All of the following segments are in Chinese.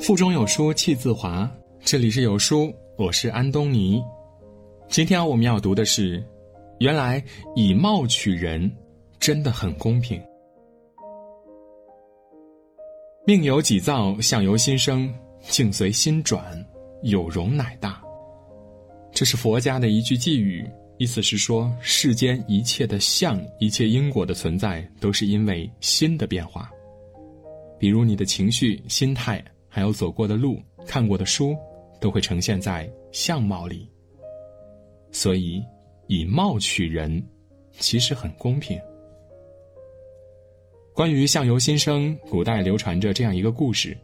腹中有书气自华，这里是有书，我是安东尼。今天我们要读的是，原来以貌取人真的很公平。命由己造，相由心生，境随心转，有容乃大。这是佛家的一句寄语，意思是说，世间一切的相，一切因果的存在，都是因为心的变化。比如你的情绪、心态。还有走过的路、看过的书，都会呈现在相貌里。所以，以貌取人，其实很公平。关于相由心生，古代流传着这样一个故事：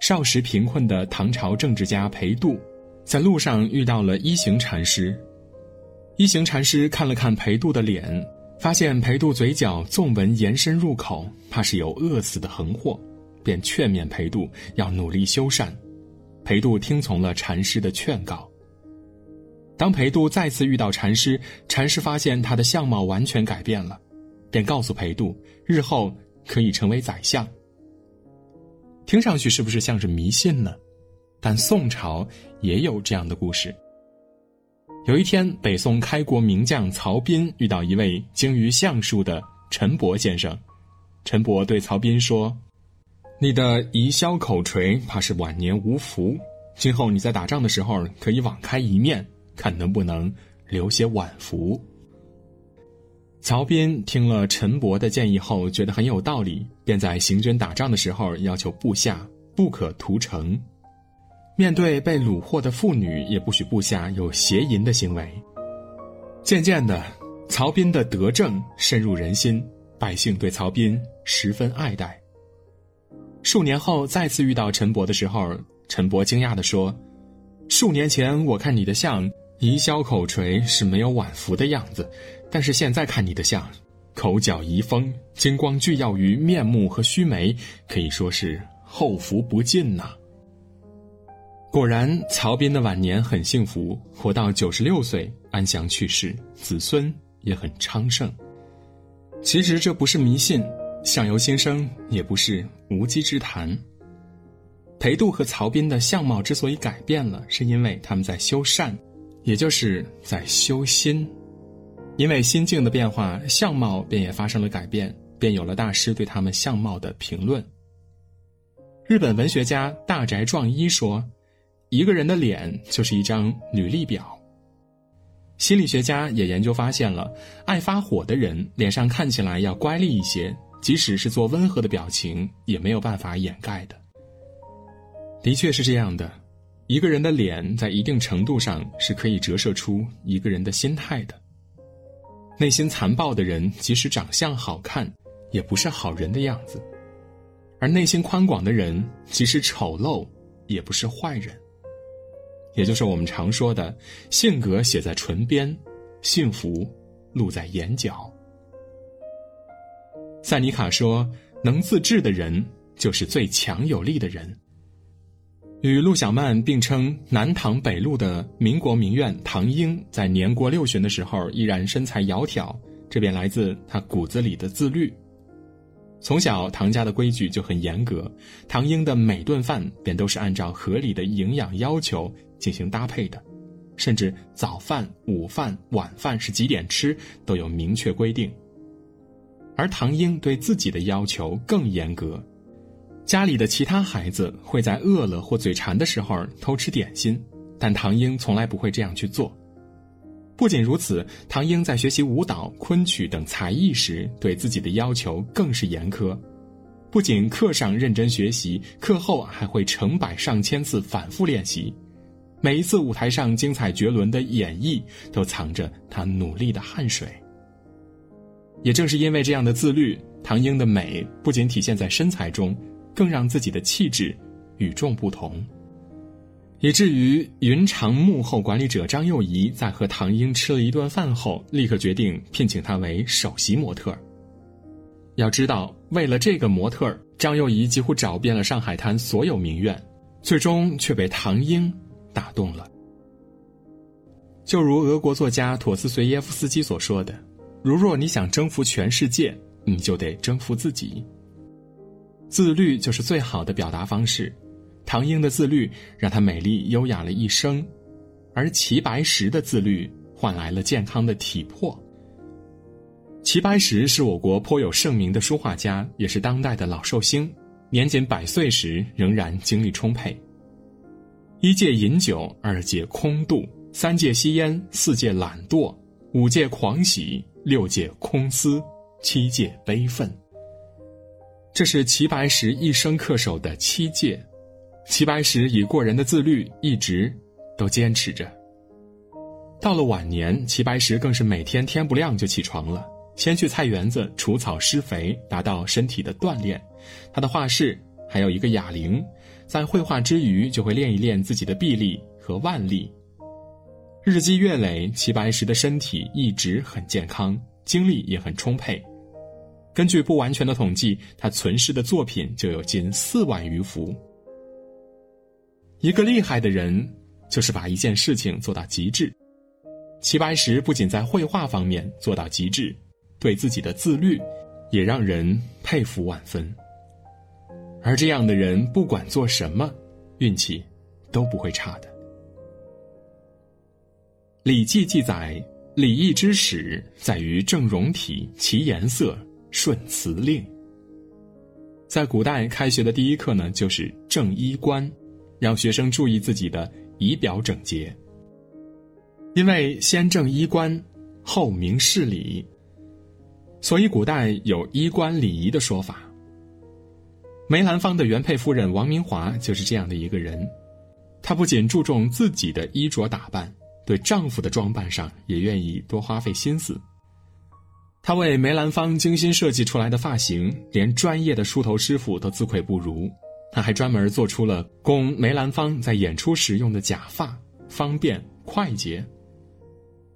少时贫困的唐朝政治家裴度，在路上遇到了一行禅师。一行禅师看了看裴度的脸，发现裴度嘴角纵纹延伸入口，怕是有饿死的横祸。便劝勉裴度要努力修善，裴度听从了禅师的劝告。当裴度再次遇到禅师，禅师发现他的相貌完全改变了，便告诉裴度，日后可以成为宰相。听上去是不是像是迷信呢？但宋朝也有这样的故事。有一天，北宋开国名将曹彬遇到一位精于相术的陈伯先生，陈伯对曹彬说。你的移消口垂怕是晚年无福，今后你在打仗的时候可以网开一面，看能不能留些晚福。曹彬听了陈伯的建议后，觉得很有道理，便在行军打仗的时候要求部下不可屠城，面对被虏获的妇女，也不许部下有邪淫的行为。渐渐的，曹彬的德政深入人心，百姓对曹彬十分爱戴。数年后再次遇到陈伯的时候，陈伯惊讶地说：“数年前我看你的相，移消口垂是没有晚福的样子，但是现在看你的相，口角遗风，金光聚耀于面目和须眉，可以说是后福不尽呐。”果然，曹彬的晚年很幸福，活到九十六岁安详去世，子孙也很昌盛。其实这不是迷信。相由心生也不是无稽之谈。裴度和曹彬的相貌之所以改变了，是因为他们在修善，也就是在修心。因为心境的变化，相貌便也发生了改变，便有了大师对他们相貌的评论。日本文学家大宅壮一说：“一个人的脸就是一张履历表。”心理学家也研究发现了，爱发火的人脸上看起来要乖戾一些。即使是做温和的表情，也没有办法掩盖的。的确是这样的，一个人的脸在一定程度上是可以折射出一个人的心态的。内心残暴的人，即使长相好看，也不是好人的样子；而内心宽广的人，即使丑陋，也不是坏人。也就是我们常说的，性格写在唇边，幸福露在眼角。塞尼卡说：“能自制的人就是最强有力的人。”与陆小曼并称南唐北陆的民国名媛唐英，在年过六旬的时候依然身材窈窕，这便来自她骨子里的自律。从小，唐家的规矩就很严格，唐英的每顿饭便都是按照合理的营养要求进行搭配的，甚至早饭、午饭、晚饭是几点吃都有明确规定。而唐英对自己的要求更严格，家里的其他孩子会在饿了或嘴馋的时候偷吃点心，但唐英从来不会这样去做。不仅如此，唐英在学习舞蹈、昆曲等才艺时，对自己的要求更是严苛。不仅课上认真学习，课后还会成百上千次反复练习。每一次舞台上精彩绝伦的演绎，都藏着他努力的汗水。也正是因为这样的自律，唐英的美不仅体现在身材中，更让自己的气质与众不同，以至于云长幕后管理者张幼仪在和唐英吃了一顿饭后，立刻决定聘请她为首席模特。要知道，为了这个模特，张幼仪几乎找遍了上海滩所有名媛，最终却被唐英打动了。就如俄国作家陀思绥耶夫斯基所说的。如若你想征服全世界，你就得征服自己。自律就是最好的表达方式，唐英的自律让她美丽优雅了一生，而齐白石的自律换来了健康的体魄。齐白石是我国颇有盛名的书画家，也是当代的老寿星。年仅百岁时，仍然精力充沛。一戒饮酒，二戒空度，三戒吸烟，四戒懒惰，五戒狂喜，六戒空思，七戒悲愤。这是齐白石一生恪守的七戒。齐白石以过人的自律，一直都坚持着。到了晚年，齐白石更是每天天不亮就起床了。先去菜园子除草施肥，达到身体的锻炼。他的画室还有一个哑铃，在绘画之余就会练一练自己的臂力和腕力。日积月累，齐白石的身体一直很健康，精力也很充沛。根据不完全的统计，他存世的作品就有近四万余幅。一个厉害的人，就是把一件事情做到极致。齐白石不仅在绘画方面做到极致。对自己的自律，也让人佩服万分。而这样的人，不管做什么，运气都不会差的。《礼记》记载：“礼义之始，在于正容体，其颜色，顺辞令。”在古代开学的第一课呢，就是正衣冠，让学生注意自己的仪表整洁。因为先正衣冠，后明事理。所以，古代有衣冠礼仪的说法。梅兰芳的原配夫人王明华就是这样的一个人，她不仅注重自己的衣着打扮，对丈夫的装扮上也愿意多花费心思。她为梅兰芳精心设计出来的发型，连专业的梳头师傅都自愧不如。她还专门做出了供梅兰芳在演出时用的假发，方便快捷。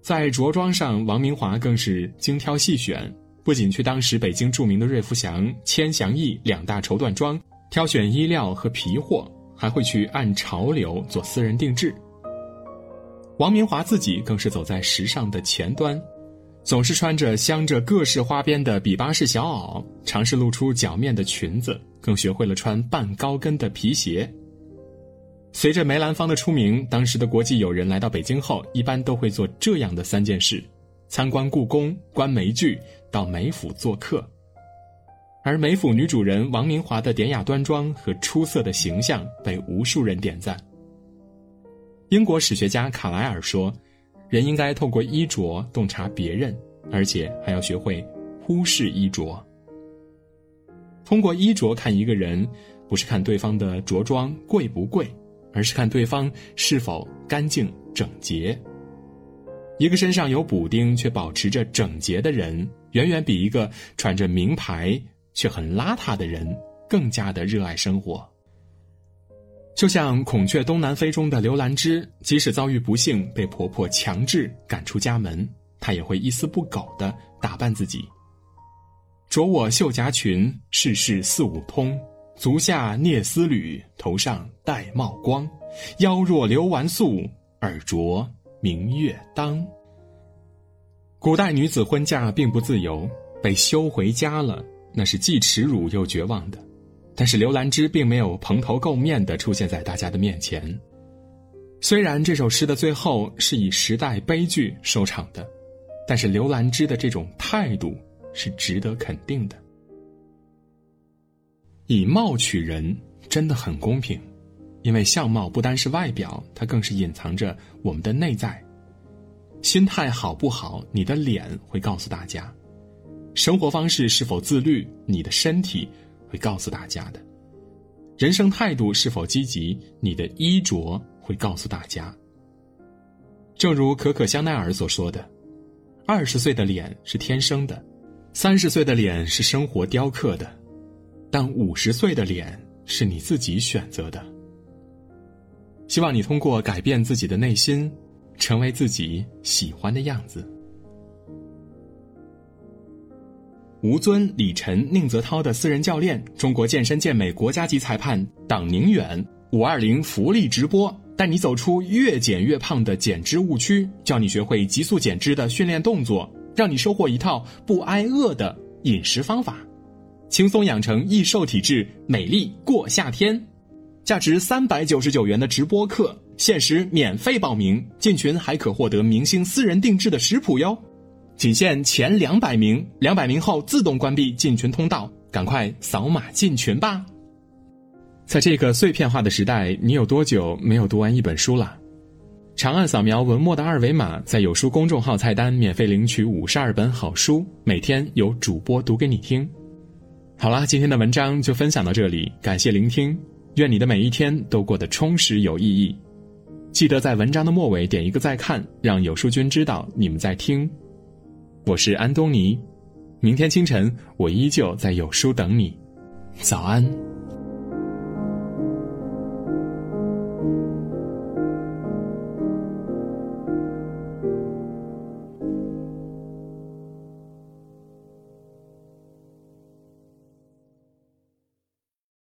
在着装上，王明华更是精挑细选。不仅去当时北京著名的瑞福祥、千祥义两大绸缎庄挑选衣料和皮货，还会去按潮流做私人定制。王明华自己更是走在时尚的前端，总是穿着镶着各式花边的比巴式小袄，尝试露出脚面的裙子，更学会了穿半高跟的皮鞋。随着梅兰芳的出名，当时的国际友人来到北京后，一般都会做这样的三件事。参观故宫、观梅剧，到梅府做客，而梅府女主人王明华的典雅端庄和出色的形象被无数人点赞。英国史学家卡莱尔说：“人应该透过衣着洞察别人，而且还要学会忽视衣着。通过衣着看一个人，不是看对方的着装贵不贵，而是看对方是否干净整洁。”一个身上有补丁却保持着整洁的人，远远比一个穿着名牌却很邋遢的人更加的热爱生活。就像《孔雀东南飞》中的刘兰芝，即使遭遇不幸被婆婆强制赶出家门，她也会一丝不苟的打扮自己。着我绣夹裙，事事四五通，足下蹑丝履，头上戴帽光，腰若流纨素，耳着。明月当。古代女子婚嫁并不自由，被休回家了，那是既耻辱又绝望的。但是刘兰芝并没有蓬头垢面的出现在大家的面前。虽然这首诗的最后是以时代悲剧收场的，但是刘兰芝的这种态度是值得肯定的。以貌取人真的很公平。因为相貌不单是外表，它更是隐藏着我们的内在。心态好不好，你的脸会告诉大家；生活方式是否自律，你的身体会告诉大家的；人生态度是否积极，你的衣着会告诉大家。正如可可香奈儿所说的：“二十岁的脸是天生的，三十岁的脸是生活雕刻的，但五十岁的脸是你自己选择的。”希望你通过改变自己的内心，成为自己喜欢的样子。吴尊、李晨、宁泽涛的私人教练，中国健身健美国家级裁判党宁远，五二零福利直播，带你走出越减越胖的减脂误区，教你学会急速减脂的训练动作，让你收获一套不挨饿的饮食方法，轻松养成易瘦体质，美丽过夏天。价值三百九十九元的直播课，限时免费报名，进群还可获得明星私人定制的食谱哟。仅限前两百名，两百名后自动关闭进群通道，赶快扫码进群吧。在这个碎片化的时代，你有多久没有读完一本书了？长按扫描文末的二维码，在有书公众号菜单免费领取五十二本好书，每天有主播读给你听。好啦，今天的文章就分享到这里，感谢聆听。愿你的每一天都过得充实有意义。记得在文章的末尾点一个再看，让有书君知道你们在听。我是安东尼，明天清晨我依旧在有书等你。早安。